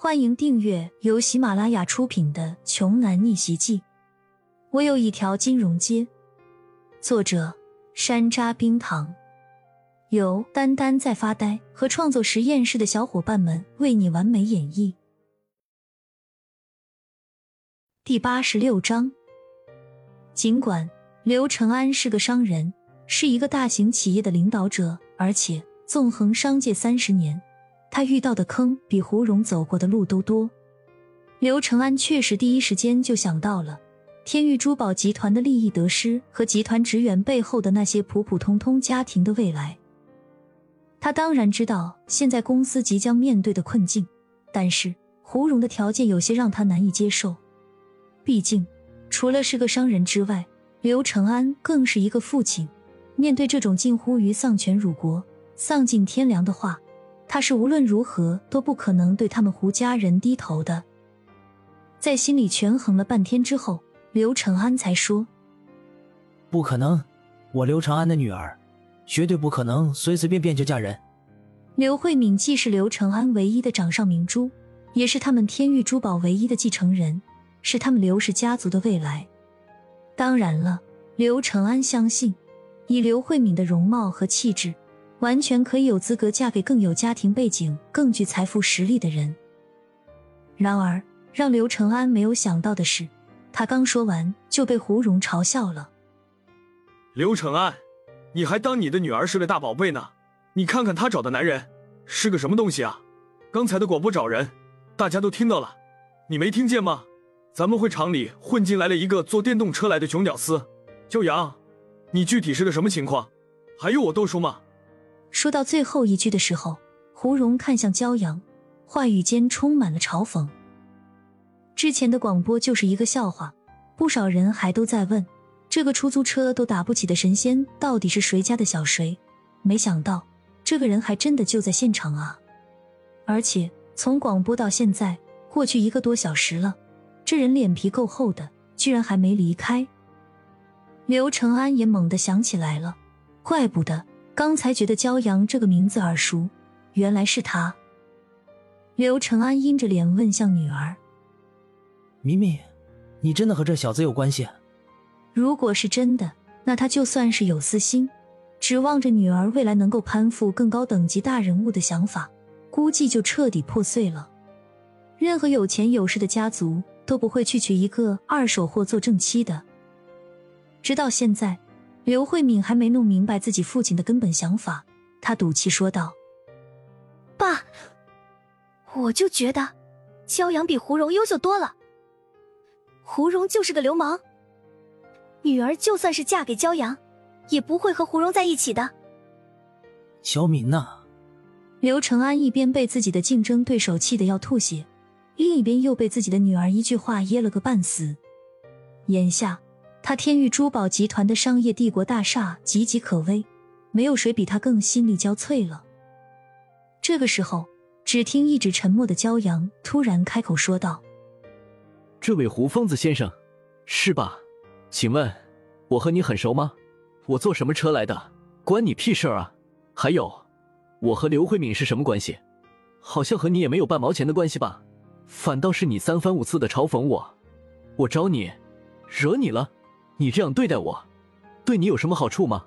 欢迎订阅由喜马拉雅出品的《穷男逆袭记》。我有一条金融街。作者：山楂冰糖，由丹丹在发呆和创作实验室的小伙伴们为你完美演绎。第八十六章。尽管刘承安是个商人，是一个大型企业的领导者，而且纵横商界三十年。他遇到的坑比胡荣走过的路都多。刘承安确实第一时间就想到了天域珠宝集团的利益得失和集团职员背后的那些普普通通家庭的未来。他当然知道现在公司即将面对的困境，但是胡荣的条件有些让他难以接受。毕竟，除了是个商人之外，刘承安更是一个父亲。面对这种近乎于丧权辱国、丧尽天良的话，他是无论如何都不可能对他们胡家人低头的。在心里权衡了半天之后，刘承安才说：“不可能，我刘承安的女儿，绝对不可能随随便便就嫁人。”刘慧敏既是刘承安唯一的掌上明珠，也是他们天域珠宝唯一的继承人，是他们刘氏家族的未来。当然了，刘承安相信，以刘慧敏的容貌和气质。完全可以有资格嫁给更有家庭背景、更具财富实力的人。然而，让刘承安没有想到的是，他刚说完就被胡蓉嘲笑了。刘承安，你还当你的女儿是个大宝贝呢？你看看她找的男人是个什么东西啊？刚才的广播找人，大家都听到了，你没听见吗？咱们会场里混进来了一个坐电动车来的穷屌丝，焦阳，你具体是个什么情况？还用我多说吗？说到最后一句的时候，胡蓉看向骄阳，话语间充满了嘲讽。之前的广播就是一个笑话，不少人还都在问，这个出租车都打不起的神仙到底是谁家的小谁？没想到这个人还真的就在现场啊！而且从广播到现在过去一个多小时了，这人脸皮够厚的，居然还没离开。刘承安也猛地想起来了，怪不得。刚才觉得骄阳这个名字耳熟，原来是他。刘承安阴着脸问向女儿：“咪咪，你真的和这小子有关系？”如果是真的，那他就算是有私心，指望着女儿未来能够攀附更高等级大人物的想法，估计就彻底破碎了。任何有钱有势的家族都不会去娶一个二手货做正妻的。直到现在。刘慧敏还没弄明白自己父亲的根本想法，她赌气说道：“爸，我就觉得骄阳比胡蓉优秀多了。胡蓉就是个流氓，女儿就算是嫁给骄阳，也不会和胡蓉在一起的。”小敏呐，刘承安一边被自己的竞争对手气得要吐血，另一边又被自己的女儿一句话噎了个半死。眼下。他天域珠宝集团的商业帝国大厦岌岌可危，没有谁比他更心力交瘁了。这个时候，只听一直沉默的骄阳突然开口说道：“这位胡疯子先生，是吧？请问，我和你很熟吗？我坐什么车来的？关你屁事啊！还有，我和刘慧敏是什么关系？好像和你也没有半毛钱的关系吧？反倒是你三番五次的嘲讽我，我招你，惹你了？”你这样对待我，对你有什么好处吗？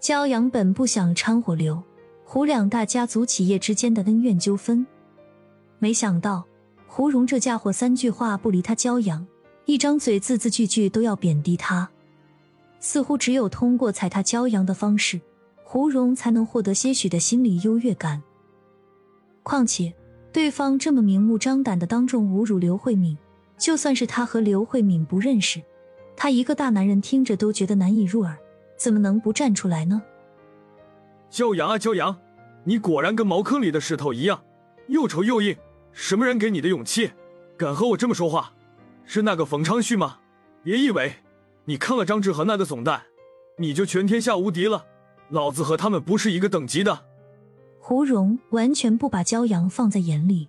骄阳本不想掺和刘胡两大家族企业之间的恩怨纠纷，没想到胡蓉这家伙三句话不离他骄阳，一张嘴字字句句都要贬低他，似乎只有通过踩他骄阳的方式，胡蓉才能获得些许的心理优越感。况且对方这么明目张胆的当众侮辱刘慧敏，就算是他和刘慧敏不认识。他一个大男人听着都觉得难以入耳，怎么能不站出来呢？骄阳啊，骄阳，你果然跟茅坑里的石头一样，又丑又硬。什么人给你的勇气，敢和我这么说话？是那个冯昌旭吗？别以为你坑了张志和那个怂蛋，你就全天下无敌了。老子和他们不是一个等级的。胡蓉完全不把骄阳放在眼里。